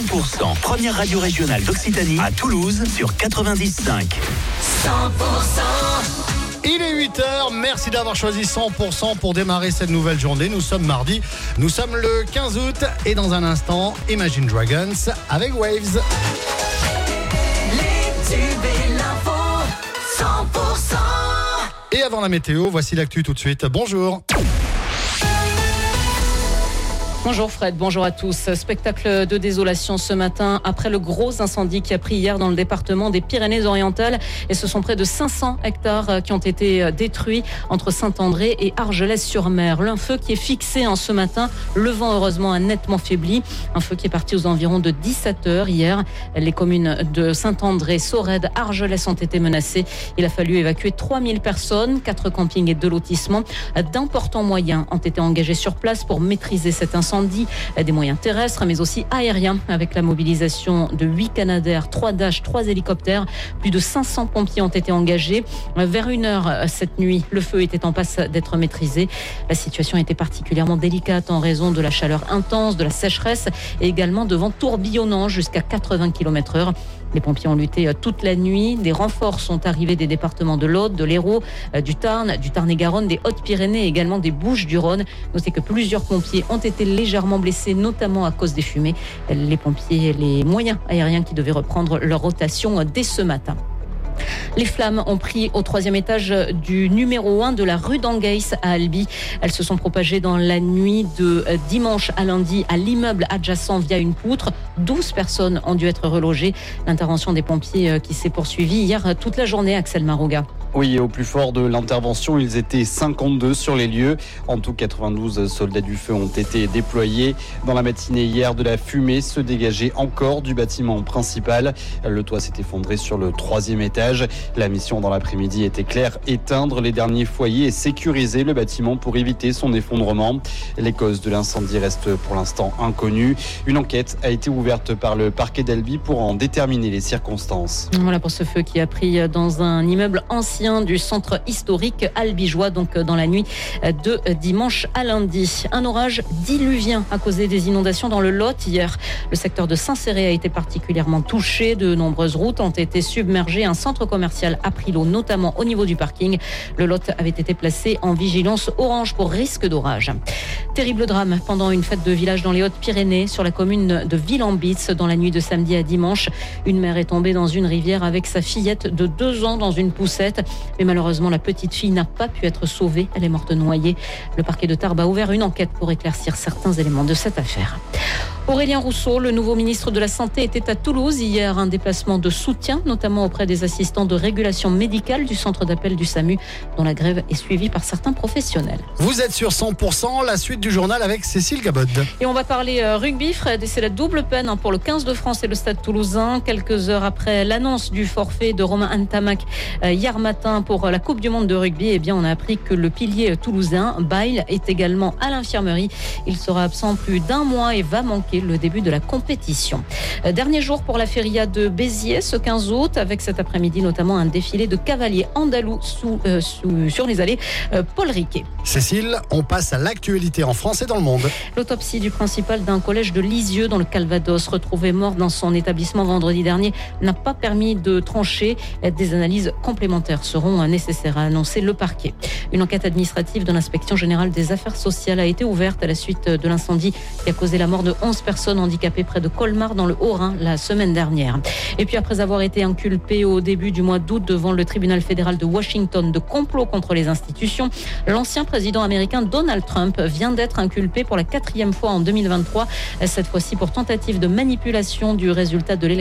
100%, première radio régionale d'Occitanie à Toulouse sur 95. 100% il est 8h, merci d'avoir choisi 100% pour démarrer cette nouvelle journée. Nous sommes mardi, nous sommes le 15 août et dans un instant, Imagine Dragons avec Waves. Et avant la météo, voici l'actu tout de suite. Bonjour. Bonjour Fred, bonjour à tous. Spectacle de désolation ce matin après le gros incendie qui a pris hier dans le département des Pyrénées-Orientales. Et ce sont près de 500 hectares qui ont été détruits entre Saint-André et Argelès-sur-Mer. L'un feu qui est fixé en ce matin. Le vent, heureusement, a nettement faibli. Un feu qui est parti aux environs de 17 heures hier. Les communes de Saint-André, Sorède, Argelès ont été menacées. Il a fallu évacuer 3000 personnes, 4 campings et 2 lotissements. D'importants moyens ont été engagés sur place pour maîtriser cet incendie incendie, des moyens terrestres, mais aussi aériens, avec la mobilisation de 8 Canadaires, 3 Dash, 3 hélicoptères. Plus de 500 pompiers ont été engagés. Vers une heure cette nuit, le feu était en passe d'être maîtrisé. La situation était particulièrement délicate en raison de la chaleur intense, de la sécheresse et également de vents tourbillonnants jusqu'à 80 km heure. Les pompiers ont lutté euh, toute la nuit. Des renforts sont arrivés des départements de l'Aude, de l'Hérault, euh, du Tarn, du Tarn-et-Garonne, des Hautes-Pyrénées et également des Bouches-du-Rhône. Notez que plusieurs pompiers ont été légèrement blessés, notamment à cause des fumées. Les pompiers, les moyens aériens qui devaient reprendre leur rotation dès ce matin. Les flammes ont pris au troisième étage du numéro 1 de la rue d'Angueis à Albi. Elles se sont propagées dans la nuit de dimanche à lundi à l'immeuble adjacent via une poutre. 12 personnes ont dû être relogées. L'intervention des pompiers euh, qui s'est poursuivie hier toute la journée, Axel Marouga. Oui, au plus fort de l'intervention, ils étaient 52 sur les lieux. En tout, 92 soldats du feu ont été déployés. Dans la matinée hier, de la fumée se dégageait encore du bâtiment principal. Le toit s'est effondré sur le troisième étage. La mission dans l'après-midi était claire, éteindre les derniers foyers et sécuriser le bâtiment pour éviter son effondrement. Les causes de l'incendie restent pour l'instant inconnues. Une enquête a été ouverte par le parquet d'Albi pour en déterminer les circonstances. Voilà pour ce feu qui a pris dans un immeuble ancien du centre historique albigeois, donc euh, dans la nuit euh, de dimanche à lundi. Un orage diluvien a causé des inondations dans le Lot hier. Le secteur de Saint-Céré a été particulièrement touché. De nombreuses routes ont été submergées. Un centre commercial a pris l'eau, notamment au niveau du parking. Le Lot avait été placé en vigilance orange pour risque d'orage. Terrible drame pendant une fête de village dans les Hautes-Pyrénées, sur la commune de Villambitz, dans la nuit de samedi à dimanche. Une mère est tombée dans une rivière avec sa fillette de deux ans dans une poussette. Mais malheureusement, la petite fille n'a pas pu être sauvée. Elle est morte noyée. Le parquet de Tarbes a ouvert une enquête pour éclaircir certains éléments de cette affaire. Aurélien Rousseau, le nouveau ministre de la Santé, était à Toulouse hier. Un déplacement de soutien, notamment auprès des assistants de régulation médicale du centre d'appel du SAMU, dont la grève est suivie par certains professionnels. Vous êtes sur 100%, la suite du journal avec Cécile Gabod. Et on va parler euh, rugby, Fred, et c'est la double peine hein, pour le 15 de France et le Stade toulousain. Quelques heures après l'annonce du forfait de Romain Antamac euh, hier matin pour euh, la Coupe du Monde de rugby, eh bien, on a appris que le pilier toulousain, Bail, est également à l'infirmerie. Il sera absent plus d'un mois et va manquer le début de la compétition. Euh, dernier jour pour la feria de Béziers ce 15 août, avec cet après-midi notamment un défilé de cavaliers andalous sous, euh, sur les allées euh, Paul Riquet. Cécile, on passe à l'actualité en France et dans le monde. L'autopsie du principal d'un collège de Lisieux dans le Calvados, retrouvé mort dans son établissement vendredi dernier, n'a pas permis de trancher. Des analyses complémentaires seront nécessaires, a annoncé le parquet. Une enquête administrative de l'inspection générale des affaires sociales a été ouverte à la suite de l'incendie qui a causé la mort de 11 personnes handicapées près de Colmar dans le Haut-Rhin la semaine dernière. Et puis après avoir été inculpé au début du mois d'août devant le tribunal fédéral de Washington de complot contre les institutions, l'ancien président américain Donald Trump vient d'être inculpé pour la quatrième fois en 2023, cette fois-ci pour tentative de manipulation du résultat de l'élection